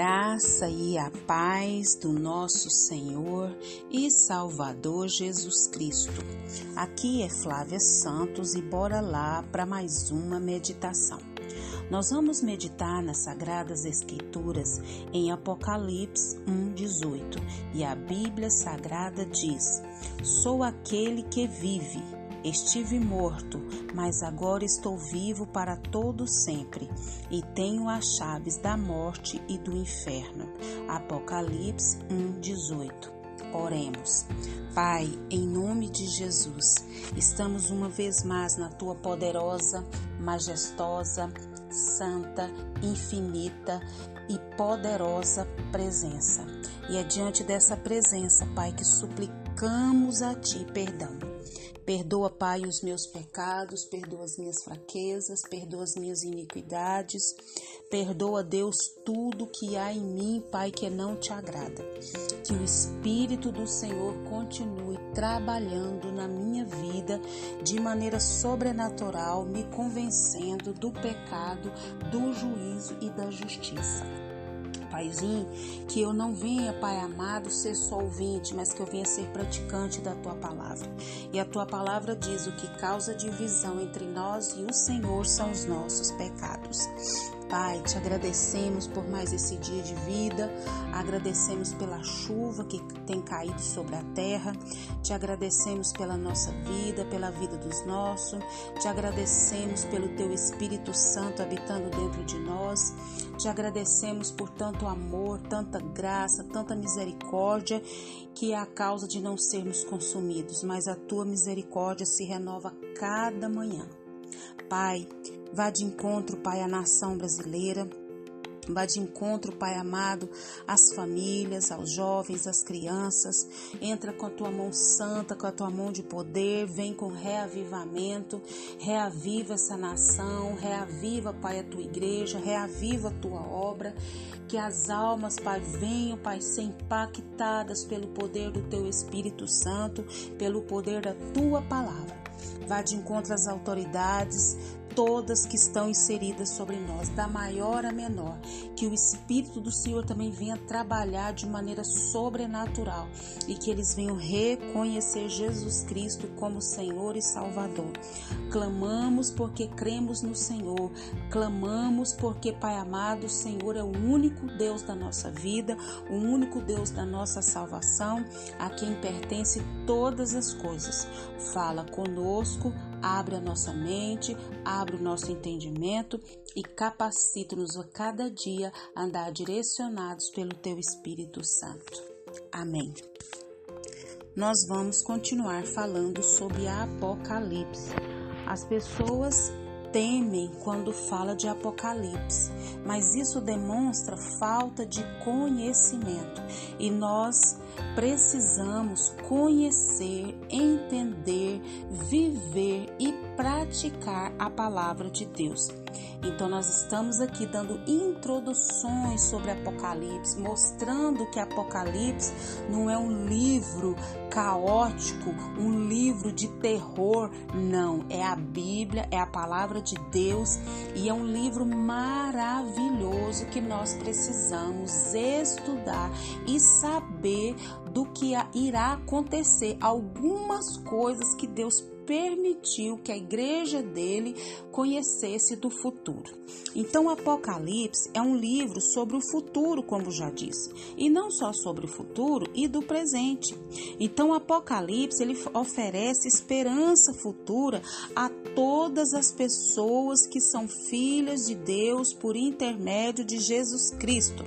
graça e a paz do nosso Senhor e Salvador Jesus Cristo. Aqui é Flávia Santos e bora lá para mais uma meditação. Nós vamos meditar nas Sagradas Escrituras em Apocalipse 1,18 e a Bíblia Sagrada diz: Sou aquele que vive Estive morto, mas agora estou vivo para todo sempre e tenho as chaves da morte e do inferno. Apocalipse 1:18. Oremos. Pai, em nome de Jesus, estamos uma vez mais na tua poderosa, majestosa, santa, infinita e poderosa presença. E é diante dessa presença, Pai, que suplicamos a ti perdão Perdoa, Pai, os meus pecados, perdoa as minhas fraquezas, perdoa as minhas iniquidades. Perdoa, Deus, tudo que há em mim, Pai, que não te agrada. Que o Espírito do Senhor continue trabalhando na minha vida de maneira sobrenatural, me convencendo do pecado, do juízo e da justiça. Paizinho, que eu não venha, Pai amado, ser só ouvinte, mas que eu venha ser praticante da tua palavra. E a tua palavra diz: o que causa divisão entre nós e o Senhor são os nossos pecados. Pai, te agradecemos por mais esse dia de vida, agradecemos pela chuva que tem caído sobre a terra, te agradecemos pela nossa vida, pela vida dos nossos, te agradecemos pelo teu Espírito Santo habitando dentro de nós, te agradecemos por tanto amor, tanta graça, tanta misericórdia, que é a causa de não sermos consumidos, mas a tua misericórdia se renova cada manhã. Pai, Vá de encontro, Pai, à nação brasileira. Vá de encontro, Pai amado, às famílias, aos jovens, às crianças. Entra com a tua mão santa, com a tua mão de poder. Vem com reavivamento. Reaviva essa nação. Reaviva, Pai, a tua igreja. Reaviva a tua obra. Que as almas, Pai, venham, Pai, ser impactadas pelo poder do teu Espírito Santo, pelo poder da tua palavra. Vá de encontro às autoridades, todas que estão inseridas sobre nós, da maior a menor. Que o Espírito do Senhor também venha trabalhar de maneira sobrenatural e que eles venham reconhecer Jesus Cristo como Senhor e Salvador. Clamamos porque cremos no Senhor, clamamos porque, Pai amado, o Senhor é o único Deus da nossa vida, o único Deus da nossa salvação, a quem pertence todas as coisas. Fala conosco abre a nossa mente, abre o nosso entendimento e capacita-nos a cada dia a andar direcionados pelo Teu Espírito Santo. Amém. Nós vamos continuar falando sobre a Apocalipse. As pessoas temem quando fala de Apocalipse, mas isso demonstra falta de conhecimento e nós precisamos conhecer, entender, viver e praticar a palavra de Deus. Então, nós estamos aqui dando introduções sobre Apocalipse, mostrando que Apocalipse não é um livro caótico, um livro de terror, não. É a Bíblia, é a palavra de Deus e é um livro maravilhoso que nós precisamos estudar e saber do que irá acontecer. Algumas coisas que Deus permitiu que a igreja dele conhecesse do futuro. Então, Apocalipse é um livro sobre o futuro, como já disse, e não só sobre o futuro e do presente. Então, Apocalipse ele oferece esperança futura a todas as pessoas que são filhas de Deus por intermédio de Jesus Cristo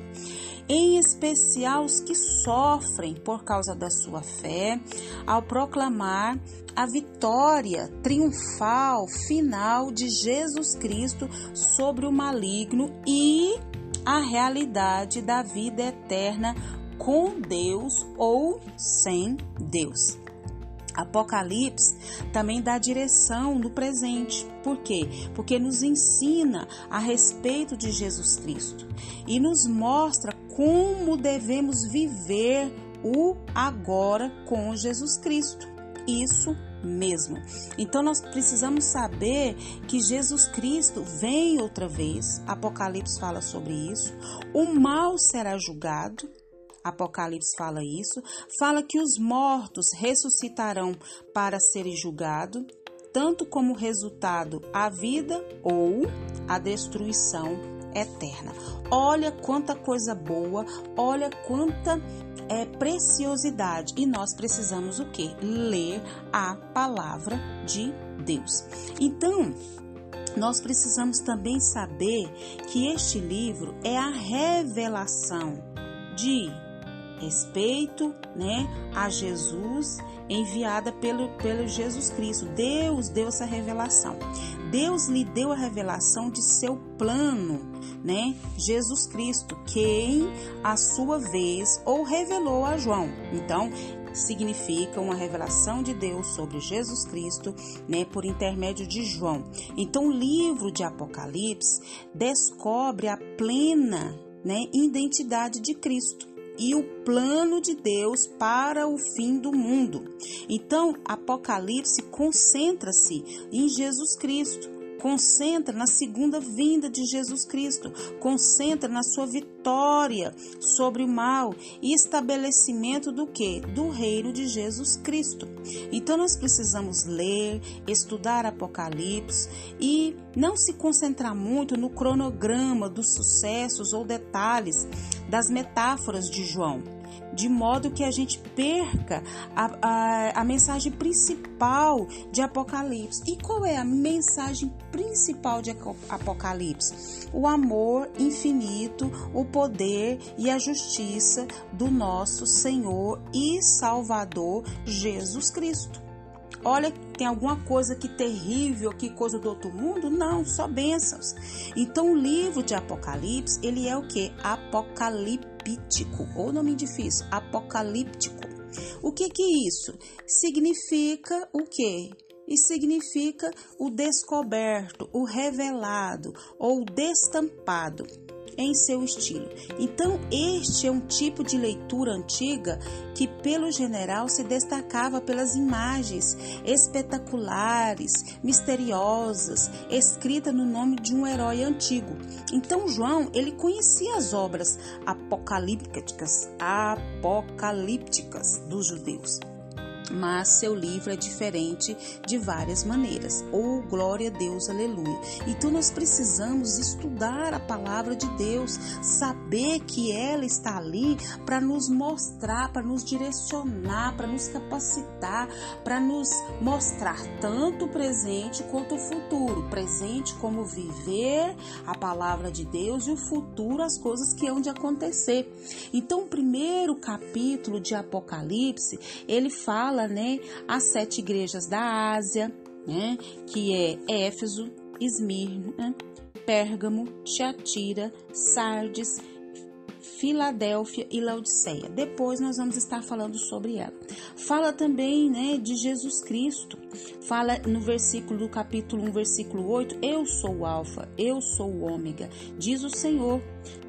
em especial os que sofrem por causa da sua fé, ao proclamar a vitória triunfal final de Jesus Cristo sobre o maligno e a realidade da vida eterna com Deus ou sem Deus. Apocalipse também dá direção no presente. Por quê? Porque nos ensina a respeito de Jesus Cristo e nos mostra como devemos viver o agora com Jesus Cristo. Isso mesmo. Então nós precisamos saber que Jesus Cristo vem outra vez. Apocalipse fala sobre isso. O mal será julgado. Apocalipse fala isso. Fala que os mortos ressuscitarão para serem julgados, tanto como resultado a vida ou a destruição eterna. Olha quanta coisa boa, olha quanta é preciosidade e nós precisamos o que? Ler a palavra de Deus. Então, nós precisamos também saber que este livro é a revelação de respeito, né, a Jesus enviada pelo, pelo Jesus Cristo. Deus deu essa revelação. Deus lhe deu a revelação de seu plano, né? Jesus Cristo, quem a sua vez ou revelou a João. Então, significa uma revelação de Deus sobre Jesus Cristo, né, por intermédio de João. Então, o livro de Apocalipse descobre a plena, né, identidade de Cristo e o plano de Deus para o fim do mundo. Então, Apocalipse concentra-se em Jesus Cristo, concentra na segunda vinda de Jesus Cristo, concentra na sua vitória sobre o mal e estabelecimento do que? Do reino de Jesus Cristo. Então nós precisamos ler, estudar Apocalipse e não se concentrar muito no cronograma dos sucessos ou detalhes das metáforas de João de modo que a gente perca a, a, a, mensagem principal de Apocalipse. E qual é a mensagem principal de Apocalipse? O amor infinito, o poder e a justiça do nosso Senhor e Salvador Jesus Cristo. Olha, tem alguma coisa que terrível, que coisa do outro mundo? Não, só bênçãos. Então o livro de Apocalipse, ele é o que? Apocalíptico, ou nome difícil, apocalíptico. O que que é isso? Significa o quê? E significa o descoberto, o revelado ou destampado em seu estilo. Então, este é um tipo de leitura antiga que, pelo general, se destacava pelas imagens espetaculares, misteriosas, escrita no nome de um herói antigo. Então, João, ele conhecia as obras apocalípticas, apocalípticas dos judeus mas seu livro é diferente de várias maneiras. Oh, glória a Deus, aleluia. Então nós precisamos estudar a palavra de Deus, saber que ela está ali para nos mostrar, para nos direcionar, para nos capacitar, para nos mostrar tanto o presente quanto o futuro. Presente como viver a palavra de Deus e o futuro as coisas que hão de acontecer. Então, o primeiro capítulo de Apocalipse, ele fala fala, né, as sete igrejas da Ásia, né, que é Éfeso, Esmirna, Pérgamo, Tiatira, Sardes, Filadélfia e Laodiceia. Depois nós vamos estar falando sobre ela. Fala também, né, de Jesus Cristo. Fala no versículo do capítulo 1, versículo 8, eu sou o alfa, eu sou o ômega, diz o Senhor,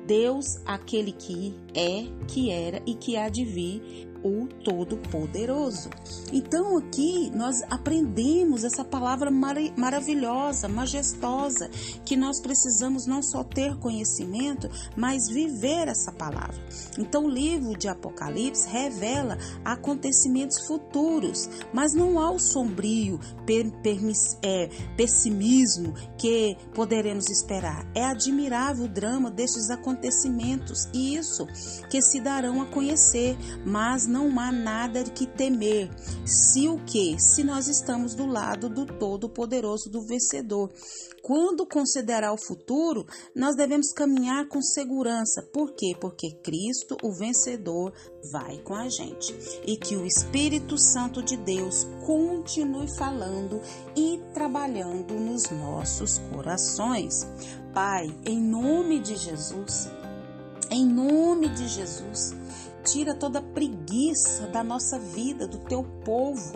Deus, aquele que é, que era e que há de vir, o Todo-Poderoso. Então aqui nós aprendemos essa palavra mar maravilhosa, majestosa, que nós precisamos não só ter conhecimento, mas viver essa palavra. Então o livro de Apocalipse revela acontecimentos futuros, mas não há o sombrio é, pessimismo que poderemos esperar. É admirável o drama destes acontecimentos e isso que se darão a conhecer, mas não há nada que temer. Se o que? Se nós estamos do lado do Todo-Poderoso, do vencedor. Quando considerar o futuro, nós devemos caminhar com segurança. Por quê? Porque Cristo, o vencedor, vai com a gente. E que o Espírito Santo de Deus continue falando e trabalhando nos nossos corações. Pai, em nome de Jesus, em nome de Jesus, Tira toda preguiça da nossa vida, do teu povo.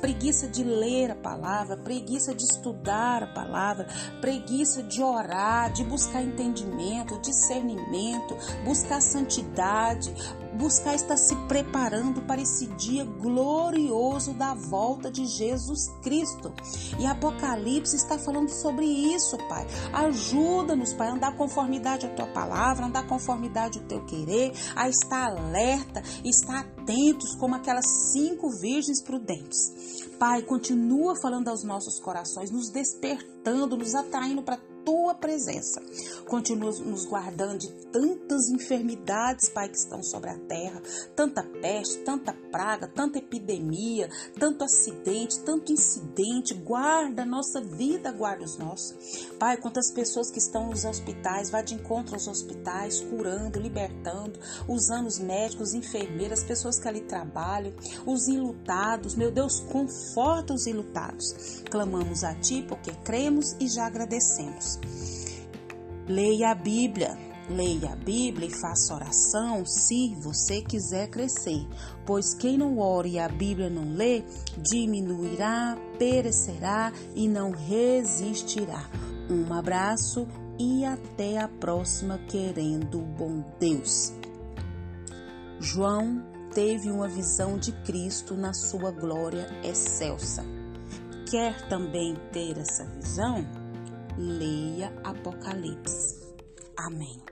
Preguiça de ler a palavra, preguiça de estudar a palavra, preguiça de orar, de buscar entendimento, discernimento, buscar santidade, buscar estar se preparando para esse dia glorioso da volta de Jesus Cristo. E Apocalipse está falando sobre isso, Pai. Ajuda-nos, Pai, a andar conformidade à tua palavra, andar conformidade ao teu querer, a estar alerta, estar atentos como aquelas cinco virgens prudentes. Pai, continua falando aos nossos corações, nos despertando, nos atraindo para tua presença. Continua nos guardando de tantas enfermidades, Pai, que estão sobre a terra, tanta peste, tanta praga, tanta epidemia, tanto acidente, tanto incidente. Guarda a nossa vida, guarda os nossos. Pai, quantas pessoas que estão nos hospitais, vá de encontro aos hospitais, curando, libertando, usando os médicos, enfermeiras, pessoas que ali trabalham, os enlutados. Meu Deus, conforta os enlutados. Clamamos a Ti porque cremos e já agradecemos. Leia a Bíblia. Leia a Bíblia e faça oração se você quiser crescer, pois quem não ora e a Bíblia não lê, diminuirá, perecerá e não resistirá. Um abraço e até a próxima, querendo o bom Deus. João teve uma visão de Cristo na sua glória excelsa. Quer também ter essa visão? Leia Apocalipse. Amém.